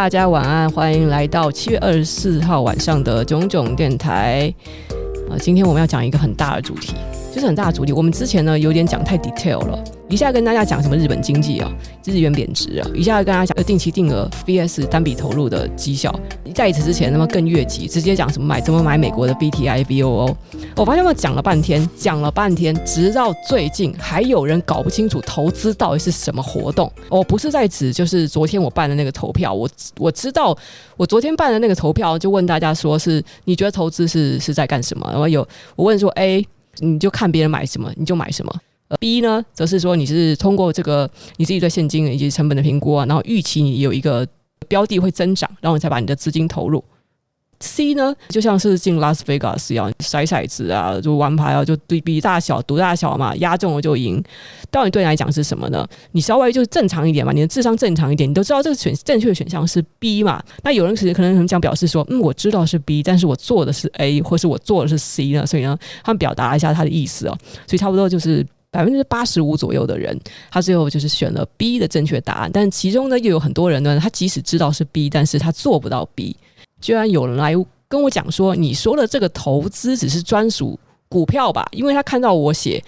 大家晚安，欢迎来到七月二十四号晚上的炯炯电台。啊，今天我们要讲一个很大的主题，就是很大的主题。我们之前呢有点讲太 detail 了。一下跟大家讲什么日本经济啊，日元贬值啊，一下跟大家讲定期定额 vs 单笔投入的绩效。在此之前，那么更越级，直接讲什么买怎么买美国的 BTI VOO。我发现我讲了半天，讲了半天，直到最近还有人搞不清楚投资到底是什么活动。我不是在指就是昨天我办的那个投票，我我知道我昨天办的那个投票就问大家说是你觉得投资是是在干什么？然后有我问说 A，你就看别人买什么你就买什么。B 呢，则是说你是通过这个你自己对现金以及成本的评估啊，然后预期你有一个标的会增长，然后你才把你的资金投入。C 呢，就像是进拉斯维加斯一样，筛骰子啊，就玩牌啊，就对比大小赌大小嘛，压中了就赢。到底对你来讲是什么呢？你稍微就是正常一点嘛，你的智商正常一点，你都知道这个选正确的选项是 B 嘛。那有人其实可能很想表示说，嗯，我知道是 B，但是我做的是 A，或是我做的是 C 呢？所以呢，他们表达一下他的意思哦。所以差不多就是。百分之八十五左右的人，他最后就是选了 B 的正确答案。但其中呢，又有很多人呢，他即使知道是 B，但是他做不到 B。居然有人来跟我讲说：“你说的这个投资只是专属股票吧？”因为他看到我写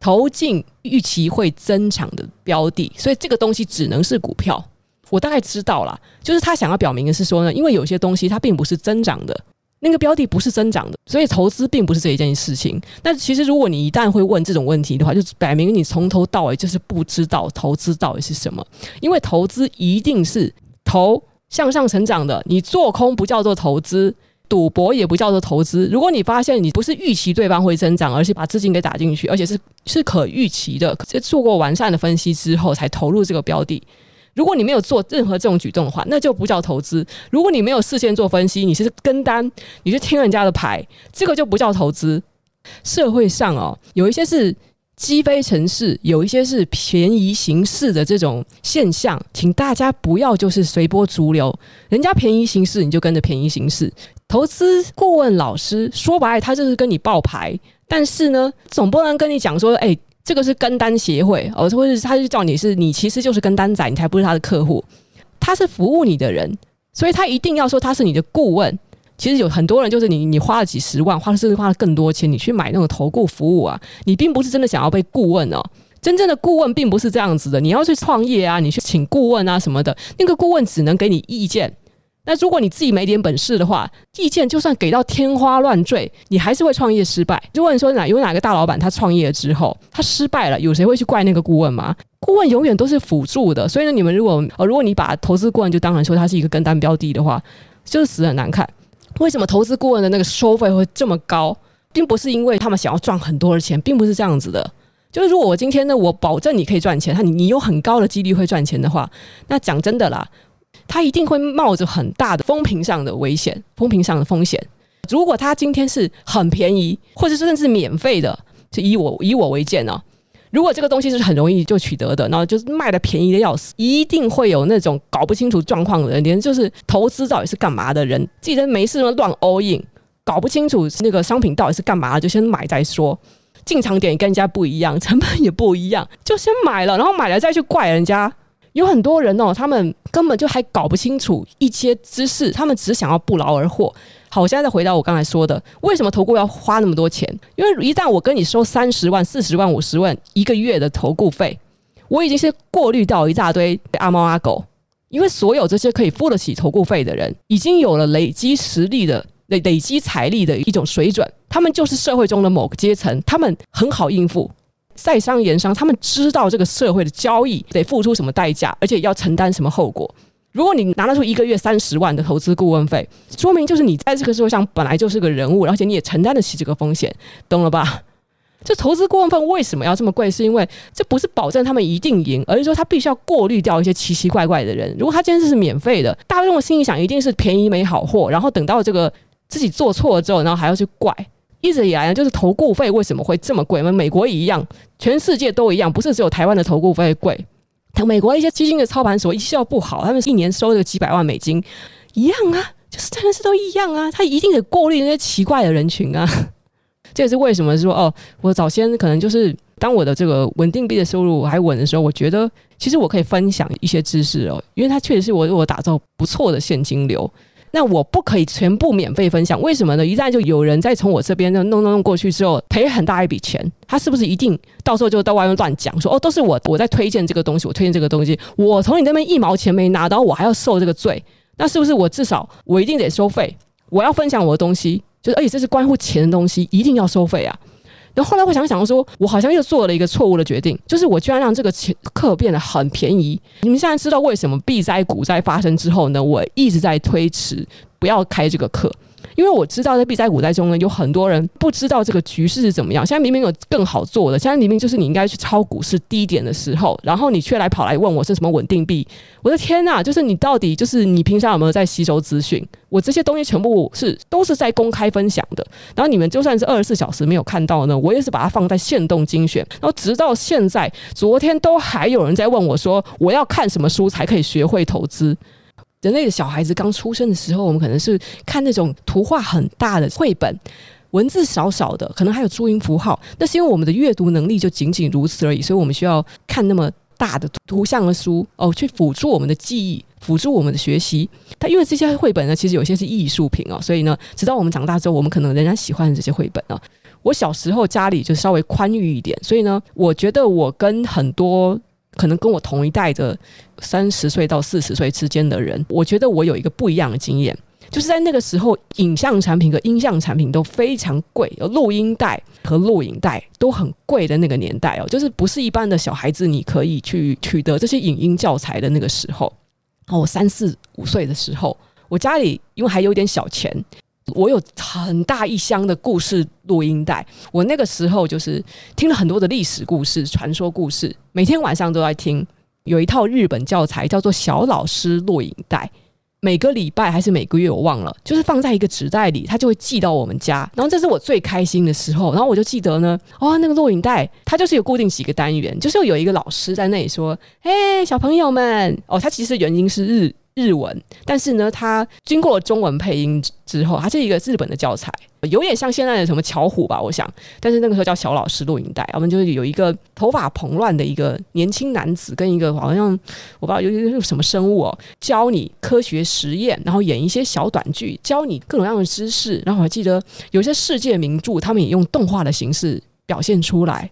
投进预期会增长的标的，所以这个东西只能是股票。我大概知道了，就是他想要表明的是说呢，因为有些东西它并不是增长的。那个标的不是增长的，所以投资并不是这一件事情。但其实，如果你一旦会问这种问题的话，就摆明你从头到尾就是不知道投资到底是什么。因为投资一定是投向上成长的，你做空不叫做投资，赌博也不叫做投资。如果你发现你不是预期对方会增长，而是把资金给打进去，而且是是可预期的，在做过完善的分析之后才投入这个标的。如果你没有做任何这种举动的话，那就不叫投资。如果你没有事先做分析，你是跟单，你是听人家的牌，这个就不叫投资。社会上哦，有一些是积非城市，有一些是便宜行事的这种现象，请大家不要就是随波逐流，人家便宜行事，你就跟着便宜行事。投资顾问老师说白了，他就是跟你报牌，但是呢，总不能跟你讲说，哎。这个是跟单协会，哦，或者是他就叫你是你其实就是跟单仔，你才不是他的客户，他是服务你的人，所以他一定要说他是你的顾问。其实有很多人就是你，你花了几十万，花了甚至花了更多钱，你去买那种投顾服务啊，你并不是真的想要被顾问哦。真正的顾问并不是这样子的，你要去创业啊，你去请顾问啊什么的，那个顾问只能给你意见。那如果你自己没点本事的话，意见就算给到天花乱坠，你还是会创业失败。就问说哪有哪个大老板他创业之后他失败了，有谁会去怪那个顾问吗？顾问永远都是辅助的。所以呢，你们如果呃，如果你把投资顾问就当成说他是一个跟单标的的话，就是死很难看。为什么投资顾问的那个收费会这么高？并不是因为他们想要赚很多的钱，并不是这样子的。就是如果我今天呢，我保证你可以赚钱，他你你有很高的几率会赚钱的话，那讲真的啦。他一定会冒着很大的风评上的危险，风评上的风险。如果他今天是很便宜，或者甚至免费的，就以我以我为鉴呢、如果这个东西是很容易就取得的，然后就是卖的便宜的要死，一定会有那种搞不清楚状况的人，连就是投资到底是干嘛的人，记得没事乱 all in，搞不清楚那个商品到底是干嘛，就先买再说。进场点跟人家不一样，成本也不一样，就先买了，然后买了再去怪人家。有很多人哦，他们根本就还搞不清楚一些知识，他们只想要不劳而获。好，我现在再回到我刚才说的，为什么投顾要花那么多钱？因为一旦我跟你收三十万、四十万、五十万一个月的投顾费，我已经是过滤掉一大堆阿猫阿狗。因为所有这些可以付得起投顾费的人，已经有了累积实力的累累积财力的一种水准，他们就是社会中的某个阶层，他们很好应付。在商言商，他们知道这个社会的交易得付出什么代价，而且要承担什么后果。如果你拿得出一个月三十万的投资顾问费，说明就是你在这个社会上本来就是个人物，而且你也承担得起这个风险，懂了吧？这投资顾问费为什么要这么贵？是因为这不是保证他们一定赢，而是说他必须要过滤掉一些奇奇怪怪的人。如果他今天是免费的，大众心里想一定是便宜没好货，然后等到这个自己做错了之后，然后还要去怪。一直以来呢，就是投顾费为什么会这么贵？我们美国一样，全世界都一样，不是只有台湾的投顾费贵。美国一些基金的操盘手绩效不好，他们一年收这个几百万美金，一样啊，就是真的是都一样啊，他一定得过滤那些奇怪的人群啊。这也是为什么说哦，我早先可能就是当我的这个稳定币的收入还稳的时候，我觉得其实我可以分享一些知识哦，因为它确实是我我打造不错的现金流。那我不可以全部免费分享，为什么呢？一旦就有人在从我这边弄弄弄过去之后赔很大一笔钱，他是不是一定到时候就到外面乱讲说哦，都是我我在推荐这个东西，我推荐这个东西，我从你那边一毛钱没拿到，我还要受这个罪？那是不是我至少我一定得收费？我要分享我的东西，就是而且这是关乎钱的东西，一定要收费啊！然后后来我想想说，我好像又做了一个错误的决定，就是我居然让这个课变得很便宜。你们现在知道为什么避灾股灾发生之后呢？我一直在推迟不要开这个课。因为我知道在币灾股灾中呢，有很多人不知道这个局势是怎么样。现在明明有更好做的，现在明明就是你应该去抄股市低点的时候，然后你却来跑来问我是什么稳定币。我的天呐，就是你到底就是你平常有没有在吸收资讯？我这些东西全部是都是在公开分享的。然后你们就算是二十四小时没有看到呢，我也是把它放在限动精选。然后直到现在，昨天都还有人在问我说，我要看什么书才可以学会投资？人类的小孩子刚出生的时候，我们可能是看那种图画很大的绘本，文字少少的，可能还有注音符号。那是因为我们的阅读能力就仅仅如此而已，所以我们需要看那么大的图像的书哦，去辅助我们的记忆，辅助我们的学习。但因为这些绘本呢，其实有些是艺术品哦，所以呢，直到我们长大之后，我们可能仍然喜欢这些绘本啊。我小时候家里就稍微宽裕一点，所以呢，我觉得我跟很多。可能跟我同一代的三十岁到四十岁之间的人，我觉得我有一个不一样的经验，就是在那个时候，影像产品和音像产品都非常贵，有录音带和录影带都很贵的那个年代哦，就是不是一般的小孩子你可以去取得这些影音教材的那个时候。哦，我三四五岁的时候，我家里因为还有点小钱。我有很大一箱的故事录音带，我那个时候就是听了很多的历史故事、传说故事，每天晚上都在听。有一套日本教材叫做小老师录影带，每个礼拜还是每个月我忘了，就是放在一个纸袋里，它就会寄到我们家。然后这是我最开心的时候。然后我就记得呢，哦，那个录影带它就是有固定几个单元，就是有一个老师在那里说：“嘿，小朋友们，哦，他其实原因是日。”日文，但是呢，它经过中文配音之后，它是一个日本的教材，有点像现在的什么巧虎吧，我想。但是那个时候叫小老师录影带，我们就是有一个头发蓬乱的一个年轻男子，跟一个好像我不知道有有什么生物哦，教你科学实验，然后演一些小短剧，教你各种各样的知识。然后我还记得有些世界名著，他们也用动画的形式表现出来。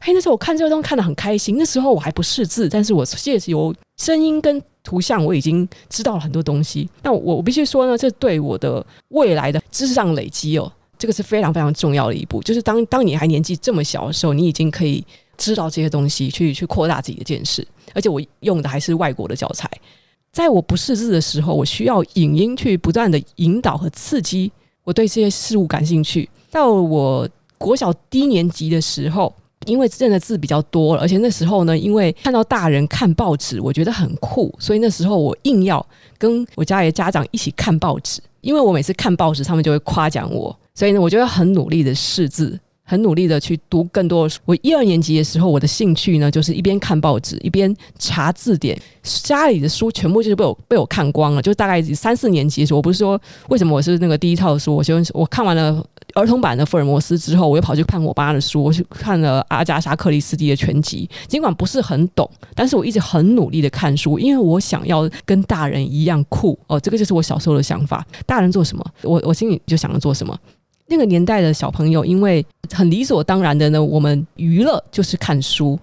嘿，那时候我看这个东西看得很开心。那时候我还不识字，但是我借由声音跟图像，我已经知道了很多东西。那我我必须说呢，这对我的未来的知识上累积哦，这个是非常非常重要的一步。就是当当你还年纪这么小的时候，你已经可以知道这些东西，去去扩大自己的见识。而且我用的还是外国的教材。在我不识字的时候，我需要影音去不断的引导和刺激我对这些事物感兴趣。到我国小低年级的时候。因为认的字比较多了，而且那时候呢，因为看到大人看报纸，我觉得很酷，所以那时候我硬要跟我家里的家长一起看报纸。因为我每次看报纸，他们就会夸奖我，所以呢，我就会很努力的识字，很努力的去读更多的书。我一二年级的时候，我的兴趣呢，就是一边看报纸，一边查字典。家里的书全部就是被我被我看光了。就大概三四年级的时候，我不是说为什么我是那个第一套书，我先我看完了。儿童版的福尔摩斯之后，我又跑去看我爸的书，我去看了阿加莎克里斯蒂的全集。尽管不是很懂，但是我一直很努力的看书，因为我想要跟大人一样酷哦。这个就是我小时候的想法。大人做什么，我我心里就想着做什么。那个年代的小朋友，因为很理所当然的呢，我们娱乐就是看书。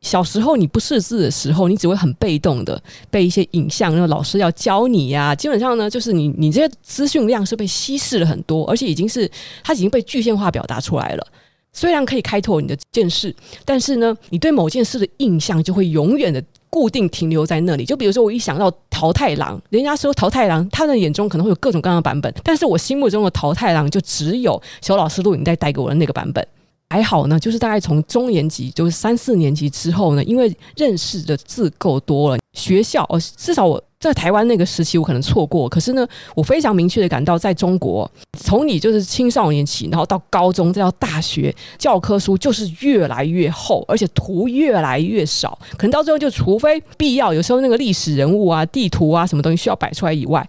小时候你不识字的时候，你只会很被动的被一些影像，然后老师要教你呀、基本上呢，就是你你这些资讯量是被稀释了很多，而且已经是它已经被具象化表达出来了。虽然可以开拓你的见识，但是呢，你对某件事的印象就会永远的固定停留在那里。就比如说，我一想到桃太郎，人家说桃太郎，他的眼中可能会有各种各样的版本，但是我心目中的桃太郎就只有小老师录影带带给我的那个版本。还好呢，就是大概从中年级，就是三四年级之后呢，因为认识的字够多了，学校哦，至少我。在台湾那个时期，我可能错过。可是呢，我非常明确的感到，在中国，从你就是青少年起，然后到高中，再到大学，教科书就是越来越厚，而且图越来越少。可能到最后，就除非必要，有时候那个历史人物啊、地图啊什么东西需要摆出来以外，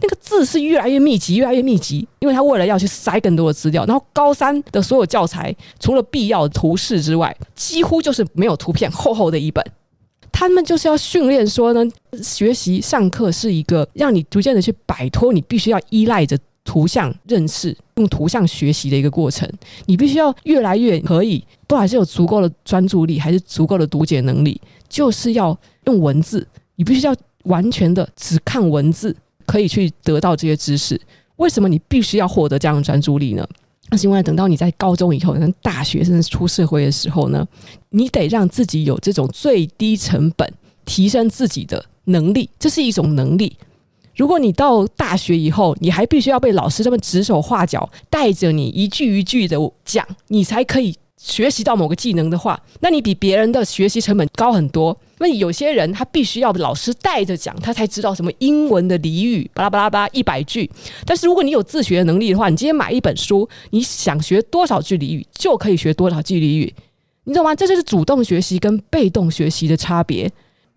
那个字是越来越密集，越来越密集，因为他为了要去塞更多的资料。然后高三的所有教材，除了必要的图示之外，几乎就是没有图片，厚厚的一本。他们就是要训练说呢，学习上课是一个让你逐渐的去摆脱你必须要依赖着图像认识、用图像学习的一个过程。你必须要越来越可以，都还是有足够的专注力，还是足够的读解能力，就是要用文字。你必须要完全的只看文字，可以去得到这些知识。为什么你必须要获得这样的专注力呢？那是因为等到你在高中以后，跟大学甚至出社会的时候呢，你得让自己有这种最低成本提升自己的能力，这是一种能力。如果你到大学以后，你还必须要被老师这么指手画脚，带着你一句一句的讲，你才可以学习到某个技能的话，那你比别人的学习成本高很多。那有些人他必须要老师带着讲，他才知道什么英文的俚语，巴拉巴拉巴拉一百句。但是如果你有自学的能力的话，你今天买一本书，你想学多少句俚语就可以学多少句俚语，你知道吗？这就是主动学习跟被动学习的差别。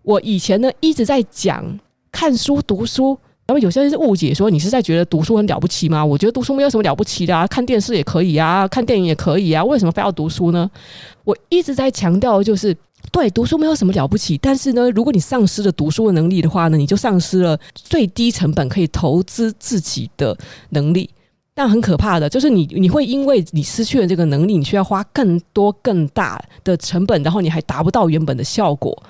我以前呢一直在讲看书读书。然后有些人是误解说，你是在觉得读书很了不起吗？我觉得读书没有什么了不起的啊，看电视也可以啊，看电影也可以啊，为什么非要读书呢？我一直在强调，就是对读书没有什么了不起，但是呢，如果你丧失了读书的能力的话呢，你就丧失了最低成本可以投资自己的能力。但很可怕的就是你，你会因为你失去了这个能力，你需要花更多更大的成本，然后你还达不到原本的效果。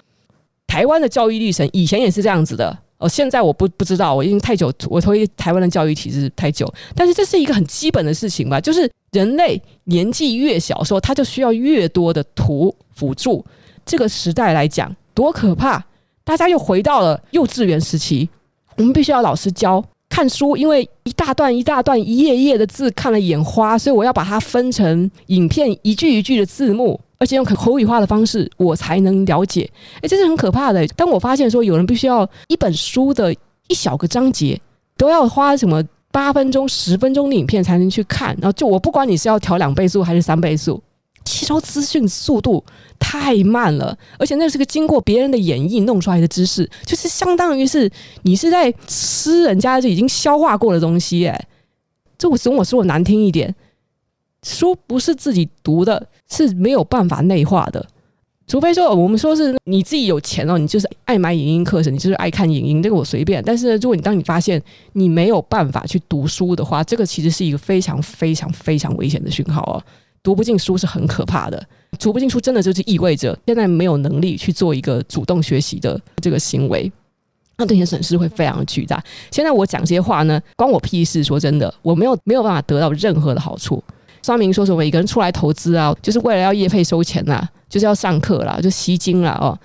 台湾的教育历程以前也是这样子的。哦，现在我不不知道，我已经太久，我脱离台湾的教育体制太久。但是这是一个很基本的事情吧，就是人类年纪越小的时候，他就需要越多的图辅助。这个时代来讲，多可怕！大家又回到了幼稚园时期，我们必须要老师教看书，因为一大段一大段、一页一页的字看了眼花，所以我要把它分成影片，一句一句的字幕。而且用口语化的方式，我才能了解。诶，这是很可怕的。当我发现说有人必须要一本书的一小个章节都要花什么八分钟、十分钟的影片才能去看，然后就我不管你是要调两倍速还是三倍速，吸收资讯速度太慢了。而且那是个经过别人的演绎弄出来的知识，就是相当于是你是在吃人家就已经消化过的东西。诶，这我总我说我难听一点。书不是自己读的，是没有办法内化的。除非说我们说是你自己有钱哦，你就是爱买影音课程，你就是爱看影音，这个我随便。但是如果你当你发现你没有办法去读书的话，这个其实是一个非常非常非常危险的讯号哦。读不进书是很可怕的，读不进书真的就是意味着现在没有能力去做一个主动学习的这个行为，那对你损失会非常巨大。现在我讲这些话呢，关我屁事。说真的，我没有没有办法得到任何的好处。双明说什么？一个人出来投资啊，就是为了要业费收钱呐、就是要上课啦，就吸金啦哦。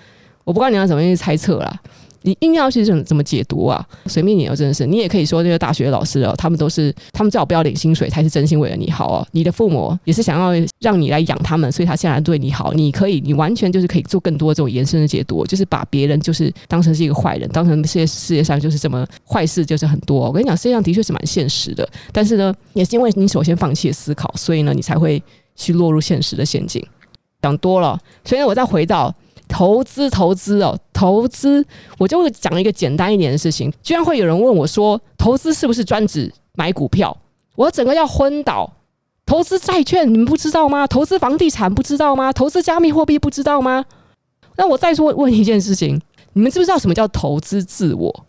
我不知道你要怎么去猜测啦。你硬要去怎么怎么解读啊？随便你哦，真的是你也可以说那个大学老师哦，他们都是他们最好不要领薪水，才是真心为了你好哦。你的父母也是想要让你来养他们，所以他现在对你好。你可以，你完全就是可以做更多这种延伸的解读，就是把别人就是当成是一个坏人，当成世界世界上就是这么坏事就是很多。我跟你讲，世界上的确是蛮现实的，但是呢，也是因为你首先放弃了思考，所以呢，你才会去落入现实的陷阱。讲多了，所以呢，我再回到。投资，投资哦，投资，我就讲一个简单一点的事情。居然会有人问我说：“投资是不是专指买股票？”我整个要昏倒。投资债券你们不知道吗？投资房地产不知道吗？投资加密货币不知道吗？那我再说问一件事情：你们知不知道什么叫投资自我？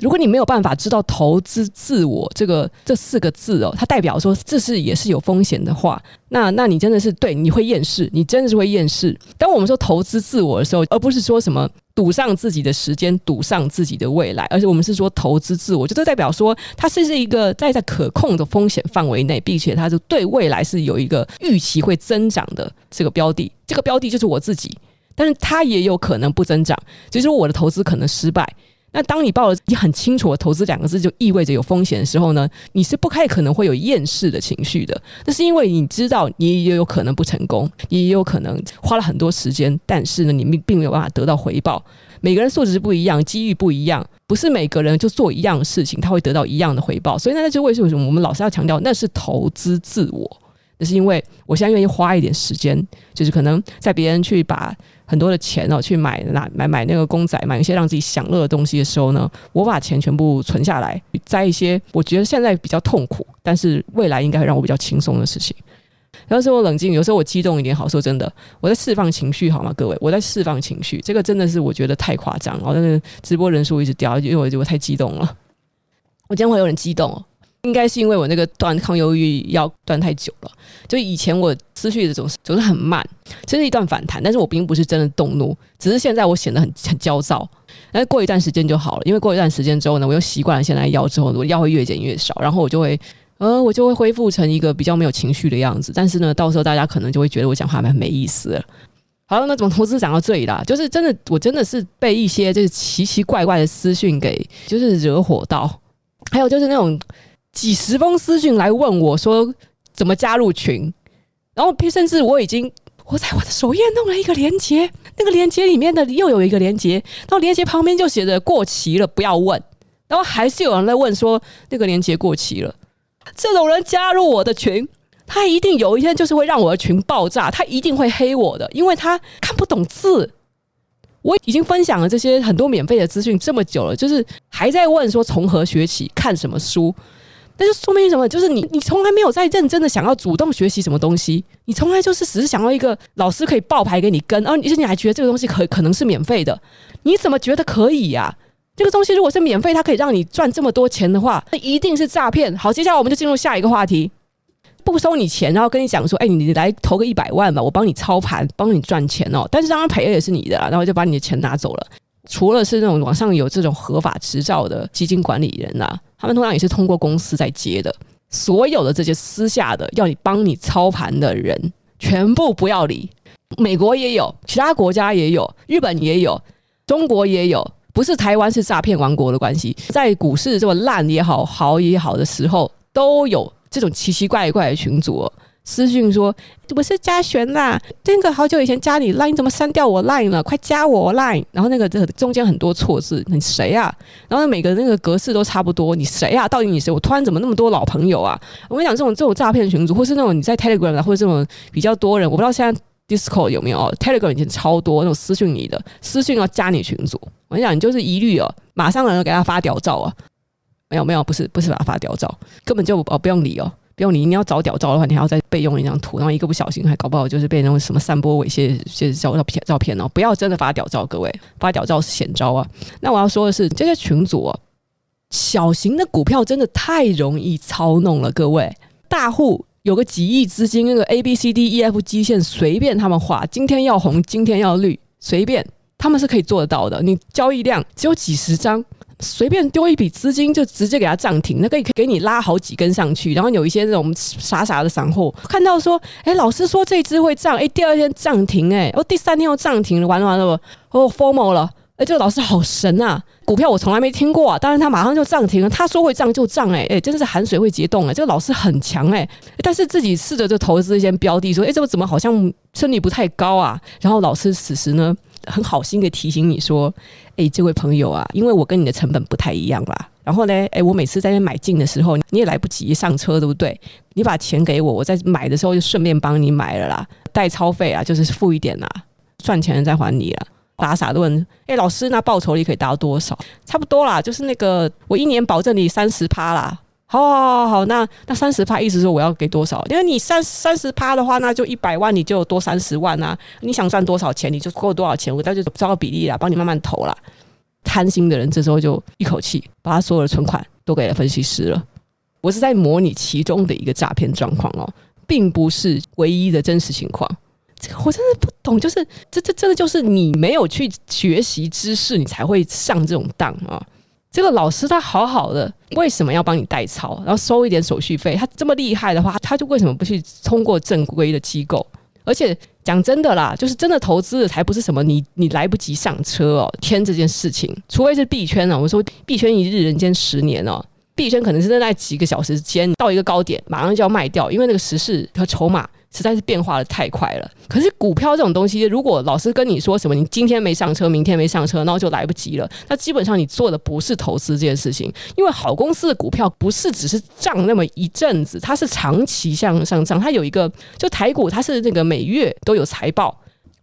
如果你没有办法知道“投资自我”这个这四个字哦，它代表说这是也是有风险的话，那那你真的是对，你会厌世，你真的是会厌世。当我们说投资自我的时候，而不是说什么赌上自己的时间，赌上自己的未来，而且我们是说投资自我，就这代表说它是是一个在在可控的风险范围内，并且它是对未来是有一个预期会增长的这个标的，这个标的就是我自己。但是它也有可能不增长，就是我的投资可能失败。那当你报了你很清楚的投资两个字，就意味着有风险的时候呢，你是不太可能会有厌世的情绪的。那是因为你知道你也有可能不成功，你也有可能花了很多时间，但是呢，你并没有办法得到回报。每个人素质不一样，机遇不一样，不是每个人就做一样的事情，他会得到一样的回报。所以那就为什么我们老是要强调，那是投资自我。那是因为我现在愿意花一点时间，就是可能在别人去把很多的钱哦去买那买买那个公仔，买一些让自己享乐的东西的时候呢，我把钱全部存下来，在一些我觉得现在比较痛苦，但是未来应该会让我比较轻松的事情。有时候我冷静，有时候我激动一点，好说真的，我在释放情绪，好吗？各位，我在释放情绪，这个真的是我觉得太夸张，然后那个直播人数一直掉，因为我我太激动了，我今天会有点激动哦。应该是因为我那个断抗忧郁药断太久了，就以前我思绪的总是总是很慢，这是一段反弹，但是我并不是真的动怒，只是现在我显得很很焦躁，但是过一段时间就好了，因为过一段时间之后呢，我又习惯了现在药之后，我药会越减越少，然后我就会呃，我就会恢复成一个比较没有情绪的样子，但是呢，到时候大家可能就会觉得我讲话蛮没意思。好了，那怎么投资讲到这里啦？就是真的，我真的是被一些就是奇奇怪怪的私讯给就是惹火到，还有就是那种。几十封私信来问我说怎么加入群，然后甚至我已经我在我的首页弄了一个链接，那个链接里面的又有一个链接，然后链接旁边就写着过期了，不要问。然后还是有人在问说那个链接过期了，这种人加入我的群，他一定有一天就是会让我的群爆炸，他一定会黑我的，因为他看不懂字。我已经分享了这些很多免费的资讯这么久了，就是还在问说从何学起，看什么书。那就说明什么？就是你，你从来没有在认真的想要主动学习什么东西，你从来就是只是想要一个老师可以报牌给你跟，而且你还觉得这个东西可可能是免费的，你怎么觉得可以呀？这个东西如果是免费，它可以让你赚这么多钱的话，那一定是诈骗。好，接下来我们就进入下一个话题，不收你钱，然后跟你讲说，哎，你来投个一百万吧，我帮你操盘，帮你赚钱哦。但是当然赔了也是你的，然后就把你的钱拿走了。除了是那种网上有这种合法执照的基金管理人啊，他们通常也是通过公司在接的。所有的这些私下的要你帮你操盘的人，全部不要理。美国也有，其他国家也有，日本也有，中国也有。不是台湾是诈骗王国的关系，在股市这么烂也好，好也好的时候，都有这种奇奇怪怪的群组。私讯说：“我是嘉璇啦，那个好久以前加你 line，你怎么删掉我 line 了？快加我 line。”然后那个这中间很多错字，你谁啊？然后每个那个格式都差不多，你谁啊？到底你谁？我突然怎么那么多老朋友啊？我跟你讲，这种这种诈骗群组，或是那种你在 Telegram 或者这种比较多人，我不知道现在 Discord 有没有，Telegram 已经超多那种私讯你的，私讯要加你群组。我跟你讲，你就是一律哦，马上有人给他发屌照啊！没有没有，不是不是把他发屌照，根本就哦不用理哦。不用你，你要找屌照的话，你还要再备用一张图，然后一个不小心还搞不好就是被那种什么散播猥亵些照照片照片哦！不要真的发屌照，各位发屌照是险招啊！那我要说的是，这些群组啊，小型的股票真的太容易操弄了，各位大户有个几亿资金，那个 A B C D E F 基线随便他们画，今天要红，今天要绿，随便他们是可以做得到的。你交易量只有几十张。随便丢一笔资金就直接给它涨停，那可以给你拉好几根上去。然后有一些这种傻傻的散户看到说：“哎，老师说这支会涨，哎，第二天涨停，哎，哦，第三天又涨停了，完了完了，哦 formal 了，哎，这个老师好神啊！股票我从来没听过啊，当然他马上就涨停了，他说会涨就涨，哎，哎，真的是含水会结冻，哎，这个老师很强，哎，但是自己试着就投资一些标的，说：哎，这个怎么好像胜率不太高啊？然后老师此时呢，很好心的提醒你说。”哎，这位朋友啊，因为我跟你的成本不太一样啦。然后呢，哎，我每次在那买进的时候，你也来不及上车，对不对？你把钱给我，我在买的时候就顺便帮你买了啦，代操费啊，就是付一点啦，赚钱了再还你了。傻傻的问，哎，老师，那报酬率可以达到多少？差不多啦，就是那个我一年保证你三十趴啦。好，好，好，好，那那三十趴意思说我要给多少？因为你三三十趴的话，那就一百万，你就多三十万啊！你想赚多少钱，你就够多少钱，我到就照个比例啦，帮你慢慢投啦。贪心的人这时候就一口气把他所有的存款都给了分析师了。我是在模拟其中的一个诈骗状况哦，并不是唯一的真实情况。这个我真的不懂，就是这这真的就是你没有去学习知识，你才会上这种当啊。这个老师他好好的，为什么要帮你代操，然后收一点手续费？他这么厉害的话，他就为什么不去通过正规的机构，而且讲真的啦，就是真的投资的才不是什么你你来不及上车哦，天这件事情，除非是币圈哦，我说币圈一日人间十年哦。币圈可能是在那几个小时间到一个高点，马上就要卖掉，因为那个时事和筹码实在是变化的太快了。可是股票这种东西，如果老师跟你说什么，你今天没上车，明天没上车，然后就来不及了，那基本上你做的不是投资这件事情。因为好公司的股票不是只是涨那么一阵子，它是长期向上涨，它有一个就台股，它是那个每月都有财报，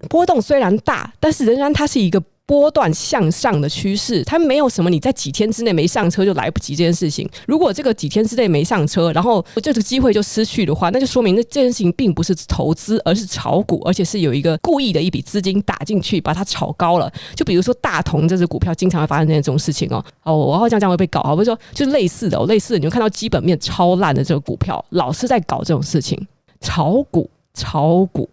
波动虽然大，但是仍然它是一个。波段向上的趋势，它没有什么你在几天之内没上车就来不及这件事情。如果这个几天之内没上车，然后这个机会就失去的话，那就说明那这件事情并不是投资，而是炒股，而且是有一个故意的一笔资金打进去把它炒高了。就比如说大同这只股票，经常会发生这种事情哦。哦，我好像这样会被搞，啊，不是说就是类似的，哦，类似的，你就看到基本面超烂的这个股票，老是在搞这种事情，炒股，炒股。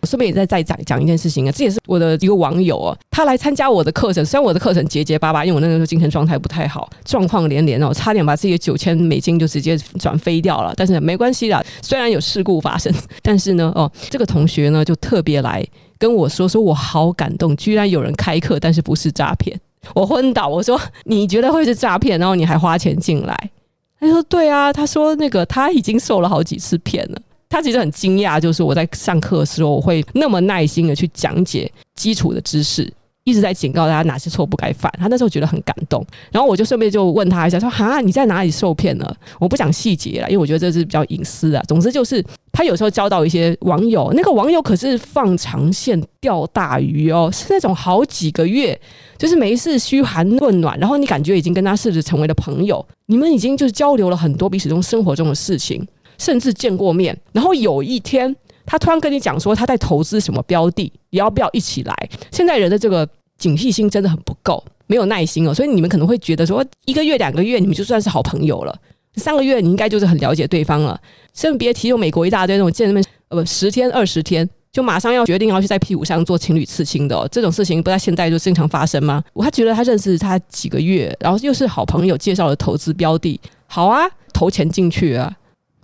我顺便也再再讲讲一件事情啊，这也是我的一个网友哦，他来参加我的课程，虽然我的课程结结巴巴，因为我那个时候精神状态不太好，状况连连哦，差点把自己的九千美金就直接转飞掉了，但是没关系啦，虽然有事故发生，但是呢，哦，这个同学呢就特别来跟我说，说我好感动，居然有人开课，但是不是诈骗，我昏倒，我说你觉得会是诈骗，然后你还花钱进来？他说对啊，他说那个他已经受了好几次骗了。他其实很惊讶，就是我在上课的时候，我会那么耐心的去讲解基础的知识，一直在警告大家哪些错不该犯。他那时候觉得很感动，然后我就顺便就问他一下，说：“哈，你在哪里受骗了？”我不讲细节了，因为我觉得这是比较隐私的。总之就是，他有时候交到一些网友，那个网友可是放长线钓大鱼哦，是那种好几个月，就是没事嘘寒问暖，然后你感觉已经跟他试着成为了朋友，你们已经就是交流了很多彼此中生活中的事情。甚至见过面，然后有一天他突然跟你讲说他在投资什么标的，你要不要一起来？现在人的这个警惕心真的很不够，没有耐心哦，所以你们可能会觉得说一个月两个月你们就算是好朋友了，三个月你应该就是很了解对方了。甚至别提有美国一大堆那种见面呃不十天二十天就马上要决定要去在屁股上做情侣刺青的哦，这种事情不在现在就经常发生吗？他觉得他认识他几个月，然后又是好朋友介绍了投资标的，好啊，投钱进去啊。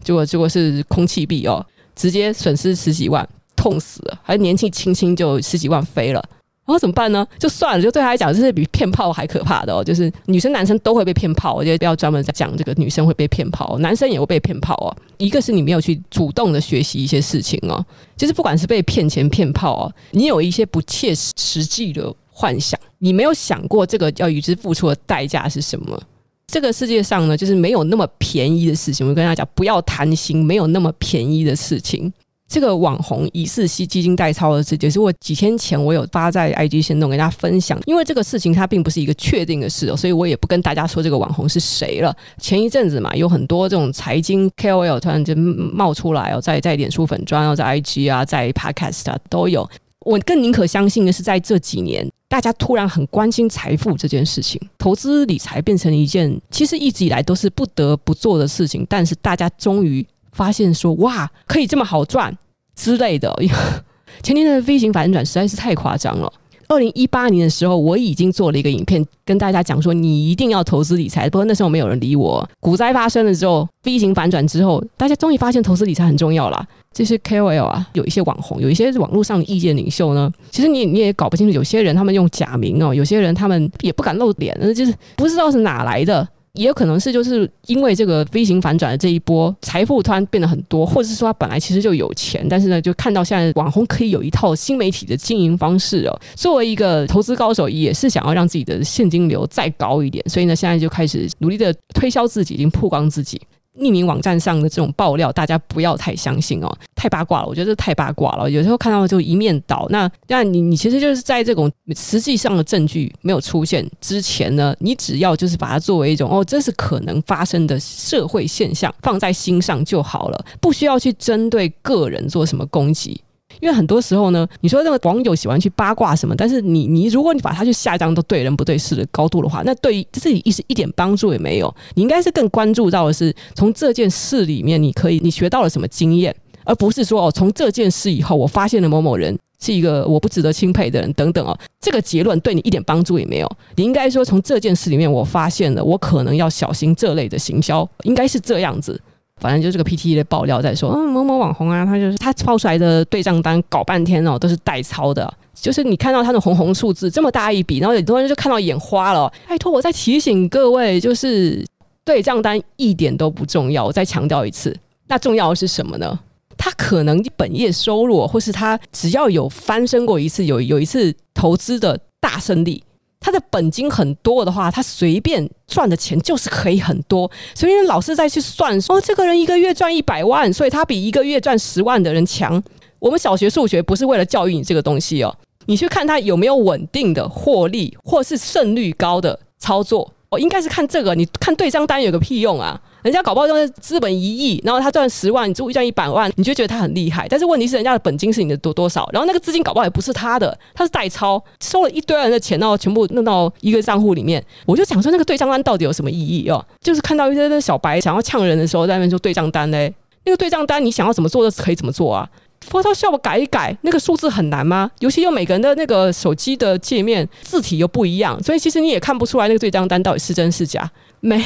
结果结果是空气币哦，直接损失十几万，痛死了！还年纪轻轻就十几万飞了，然后怎么办呢？就算了，就对他来讲，这是比骗炮还可怕的哦。就是女生男生都会被骗炮，我觉得不要专门在讲这个女生会被骗炮，男生也会被骗炮哦。一个是你没有去主动的学习一些事情哦，就是不管是被骗钱骗炮哦，你有一些不切实际的幻想，你没有想过这个要与之付出的代价是什么。这个世界上呢，就是没有那么便宜的事情。我跟大家讲，不要贪心，没有那么便宜的事情。这个网红疑似吸基金代操的事，情是我几天前我有发在 IG 限动跟大家分享。因为这个事情它并不是一个确定的事哦，所以我也不跟大家说这个网红是谁了。前一阵子嘛，有很多这种财经 KOL 突然间冒出来哦，在在脸书粉砖哦，在 IG 啊，在 Podcast 啊都有。我更宁可相信的是，在这几年，大家突然很关心财富这件事情，投资理财变成了一件其实一直以来都是不得不做的事情。但是大家终于发现说，哇，可以这么好赚之类的。前年的 V 型反转实在是太夸张了。二零一八年的时候，我已经做了一个影片，跟大家讲说，你一定要投资理财。不过那时候没有人理我。股灾发生了之后，V 型反转之后，大家终于发现投资理财很重要了。这些 KOL 啊，有一些网红，有一些网络上的意见领袖呢。其实你你也搞不清楚，有些人他们用假名哦，有些人他们也不敢露脸，那就是不知道是哪来的。也有可能是就是因为这个 V 型反转的这一波，财富突然变得很多，或者是说他本来其实就有钱，但是呢，就看到现在网红可以有一套新媒体的经营方式哦。作为一个投资高手，也是想要让自己的现金流再高一点，所以呢，现在就开始努力的推销自己，已经曝光自己。匿名网站上的这种爆料，大家不要太相信哦，太八卦了。我觉得这太八卦了，有时候看到就一面倒。那那你你其实就是在这种实际上的证据没有出现之前呢，你只要就是把它作为一种哦，这是可能发生的社会现象，放在心上就好了，不需要去针对个人做什么攻击。因为很多时候呢，你说那个网友喜欢去八卦什么，但是你你如果你把它去下降到对人不对事的高度的话，那对于自己一时一点帮助也没有。你应该是更关注到的是从这件事里面，你可以你学到了什么经验，而不是说哦，从这件事以后我发现了某某人是一个我不值得钦佩的人等等哦，这个结论对你一点帮助也没有。你应该说从这件事里面我发现了我可能要小心这类的行销，应该是这样子。反正就这个 PTT 的爆料在说，嗯，某某网红啊，他就是他抛出来的对账单搞半天哦，都是代抄的，就是你看到他的红红数字这么大一笔，然后很多人就看到眼花了。拜托，我再提醒各位，就是对账单一点都不重要，我再强调一次，那重要的是什么呢？他可能本业收入，或是他只要有翻身过一次，有有一次投资的大胜利。他的本金很多的话，他随便赚的钱就是可以很多。所以老师再去算说，这个人一个月赚一百万，所以他比一个月赚十万的人强。我们小学数学不是为了教育你这个东西哦，你去看他有没有稳定的获利，或是胜率高的操作。哦，应该是看这个。你看对账单有个屁用啊！人家搞不好就是资本一亿，然后他赚十万，你就赚一百万，你就觉得他很厉害。但是问题是，人家的本金是你的多多少，然后那个资金搞不好也不是他的，他是代抄，收了一堆人的钱，然后全部弄到一个账户里面。我就想说，那个对账单到底有什么意义哦？就是看到一些小白想要呛人的时候，在那边说对账单嘞，那个对账单你想要怎么做都可以怎么做啊。Photoshop 改一改，那个数字很难吗？尤其又每个人的那个手机的界面字体又不一样，所以其实你也看不出来那个对账单到底是真是假，没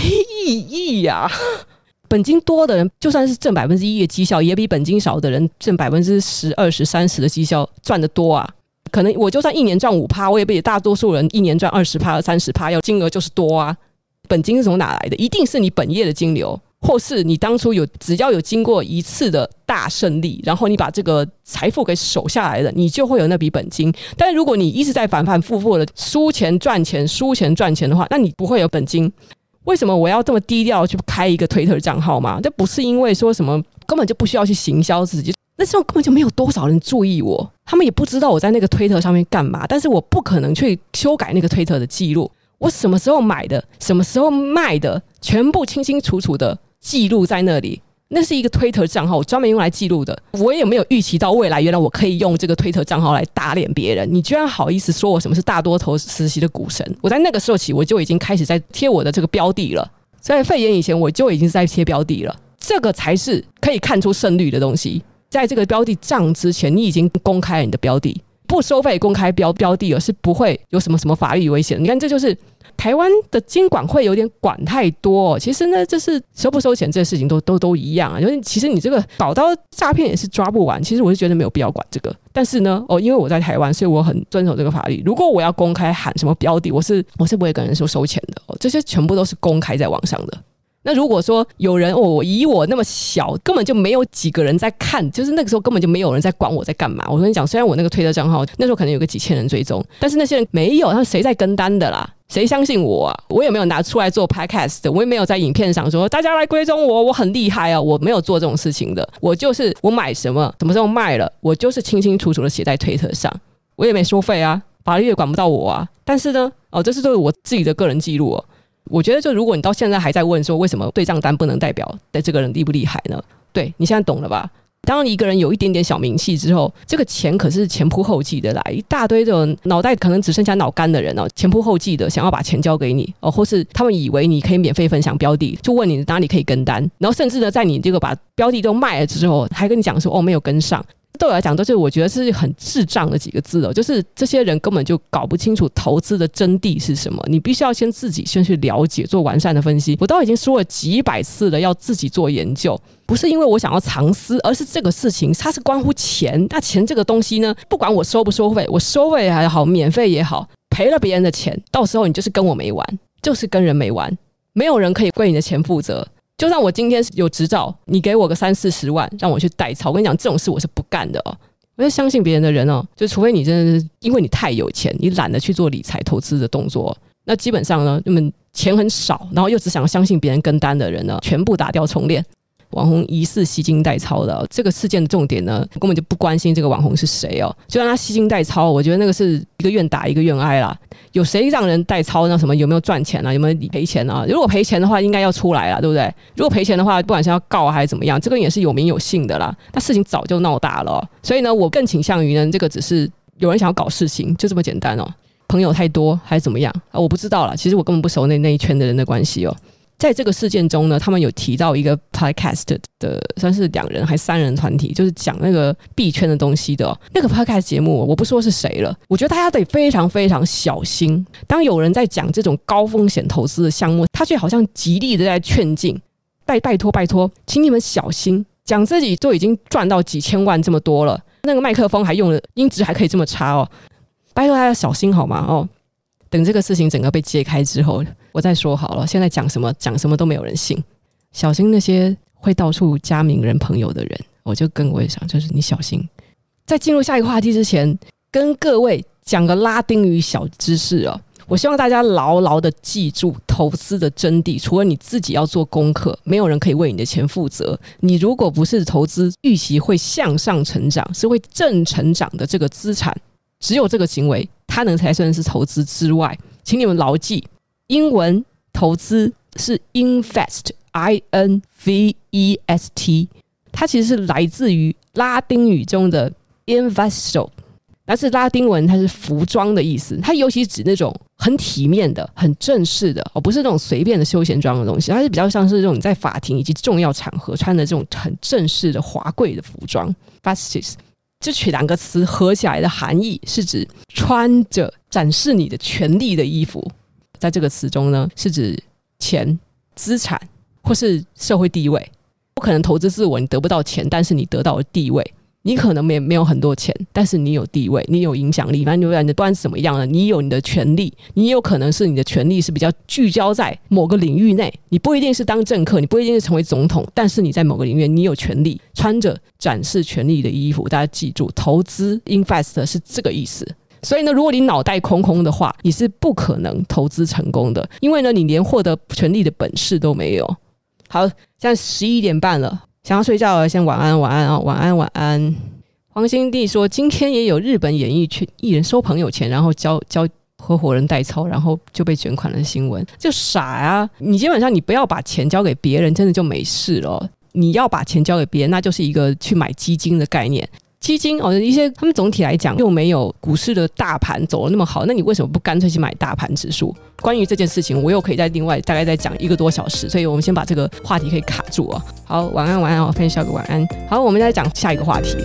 意义呀、本金多的人，就算是挣百分之一的绩效，也比本金少的人挣百分之十、二十、三十的绩效赚得多啊。可能我就算一年赚五趴，我也比大多数人一年赚二十趴、三十趴要金额就是多啊。本金是从哪来的？一定是你本业的金流，或是你当初有只要有经过一次的大胜利，然后你把这个财富给守下来了，你就会有那笔本金。但如果你一直在反反复复的输钱赚钱、输钱赚钱的话，那你不会有本金。为什么我要这么低调去开一个推特账号吗？这不是因为说什么根本就不需要去行销自己，那时候根本就没有多少人注意我，他们也不知道我在那个推特上面干嘛。但是我不可能去修改那个推特的记录，我什么时候买的，什么时候卖的，全部清清楚楚的记录在那里。那是一个推特账号，我专门用来记录的。我也没有预期到未来，原来我可以用这个推特账号来打脸别人。你居然好意思说我什么是大多头实习的股神？我在那个时候起，我就已经开始在贴我的这个标的了。在肺炎以前，我就已经在贴标的了。这个才是可以看出胜率的东西。在这个标的涨之前，你已经公开了你的标的，不收费公开标标的，而是不会有什么什么法律危险。你看，这就是。台湾的金管会有点管太多，其实呢，就是收不收钱这些事情都都都一样啊。因为其实你这个搞到诈骗也是抓不完，其实我是觉得没有必要管这个。但是呢，哦，因为我在台湾，所以我很遵守这个法律。如果我要公开喊什么标的，我是我是不会跟人说收钱的哦，这些全部都是公开在网上的。那如果说有人哦，我以我那么小，根本就没有几个人在看，就是那个时候根本就没有人在管我在干嘛。我跟你讲，虽然我那个推特账号那时候可能有个几千人追踪，但是那些人没有，他谁在跟单的啦？谁相信我啊？我也没有拿出来做 podcast，我也没有在影片上说大家来追踪我，我很厉害啊！我没有做这种事情的。我就是我买什么，什么时候卖了，我就是清清楚楚的写在推特上，我也没收费啊，法律也管不到我啊。但是呢，哦，这是都是我自己的个人记录哦。我觉得，就如果你到现在还在问说为什么对账单不能代表的这个人厉不厉害呢？对，你现在懂了吧？当一个人有一点点小名气之后，这个钱可是前仆后继的来，一大堆的脑袋可能只剩下脑干的人哦，前仆后继的想要把钱交给你哦，或是他们以为你可以免费分享标的，就问你哪里可以跟单，然后甚至呢，在你这个把标的都卖了之后，还跟你讲说哦，没有跟上。对我来讲，都是我觉得是很智障的几个字哦，就是这些人根本就搞不清楚投资的真谛是什么。你必须要先自己先去了解，做完善的分析。我都已经说了几百次了，要自己做研究，不是因为我想要藏私，而是这个事情它是关乎钱。那钱这个东西呢，不管我收不收费，我收费也好，免费也好，赔了别人的钱，到时候你就是跟我没完，就是跟人没完，没有人可以为你的钱负责。就算我今天有执照，你给我个三四十万让我去代操，我跟你讲，这种事我是不干的哦。我就相信别人的人哦，就除非你真的是因为你太有钱，你懒得去做理财投资的动作，那基本上呢，你们钱很少，然后又只想相信别人跟单的人呢，全部打掉重练。网红疑似吸金代操的这个事件的重点呢，根本就不关心这个网红是谁哦，就让他吸金代操，我觉得那个是一个愿打一个愿挨啦。有谁让人代操？那什么有没有赚钱啊？有没有理赔钱啊？如果赔钱的话，应该要出来了，对不对？如果赔钱的话，不管是要告还是怎么样，这个也是有名有姓的啦。那事情早就闹大了，所以呢，我更倾向于呢，这个只是有人想要搞事情，就这么简单哦。朋友太多还是怎么样啊？我不知道啦。其实我根本不熟那那一圈的人的关系哦。在这个事件中呢，他们有提到一个 podcast 的，算是两人还三人团体，就是讲那个币圈的东西的、那个 podcast 节目。我不说是谁了，我觉得大家得非常非常小心。当有人在讲这种高风险投资的项目，他却好像极力的在劝进。拜拜托拜托，请你们小心，讲自己都已经赚到几千万这么多了，那个麦克风还用了音质还可以这么差哦，拜托大家小心好吗？哦，等这个事情整个被揭开之后，我再说好了。现在讲什么讲什么都没有人信，小心那些会到处加名人朋友的人。我就跟各位讲，就是你小心。在进入下一个话题之前，跟各位讲个拉丁语小知识哦。我希望大家牢牢的记住投资的真谛。除了你自己要做功课，没有人可以为你的钱负责。你如果不是投资预期会向上成长，是会正成长的这个资产，只有这个行为，它能才算是投资之外。请你们牢记，英文投资是 invest，I N V E S T，它其实是来自于拉丁语中的 investo。但是拉丁文，它是服装的意思，它尤其指那种很体面的、很正式的，而不是那种随便的休闲装的东西。它是比较像是这种在法庭以及重要场合穿的这种很正式的、华贵的服装。Fastis 这取两个词合起来的含义是指穿着展示你的权利的衣服。在这个词中呢，是指钱、资产或是社会地位。不可能投资自我，你得不到钱，但是你得到了地位。你可能没没有很多钱，但是你有地位，你有影响力。反正你不管怎么样呢，你有你的权利，你有可能是你的权利是比较聚焦在某个领域内。你不一定是当政客，你不一定是成为总统，但是你在某个领域，你有权利穿着展示权利的衣服。大家记住，投资 invest 是这个意思。所以呢，如果你脑袋空空的话，你是不可能投资成功的，因为呢，你连获得权利的本事都没有。好，现在十一点半了。想要睡觉了，先晚安，晚安啊，晚安，晚安。黄新帝说，今天也有日本演艺圈艺人收朋友钱，然后教教合伙人代操，然后就被卷款的新闻，就傻呀！你基本上你不要把钱交给别人，真的就没事了。你要把钱交给别人，那就是一个去买基金的概念。基金哦，一些他们总体来讲又没有股市的大盘走的那么好，那你为什么不干脆去买大盘指数？关于这件事情，我又可以再另外大概再讲一个多小时，所以我们先把这个话题可以卡住哦。好，晚安，晚安哦，分享哥晚安。好，我们再讲下一个话题。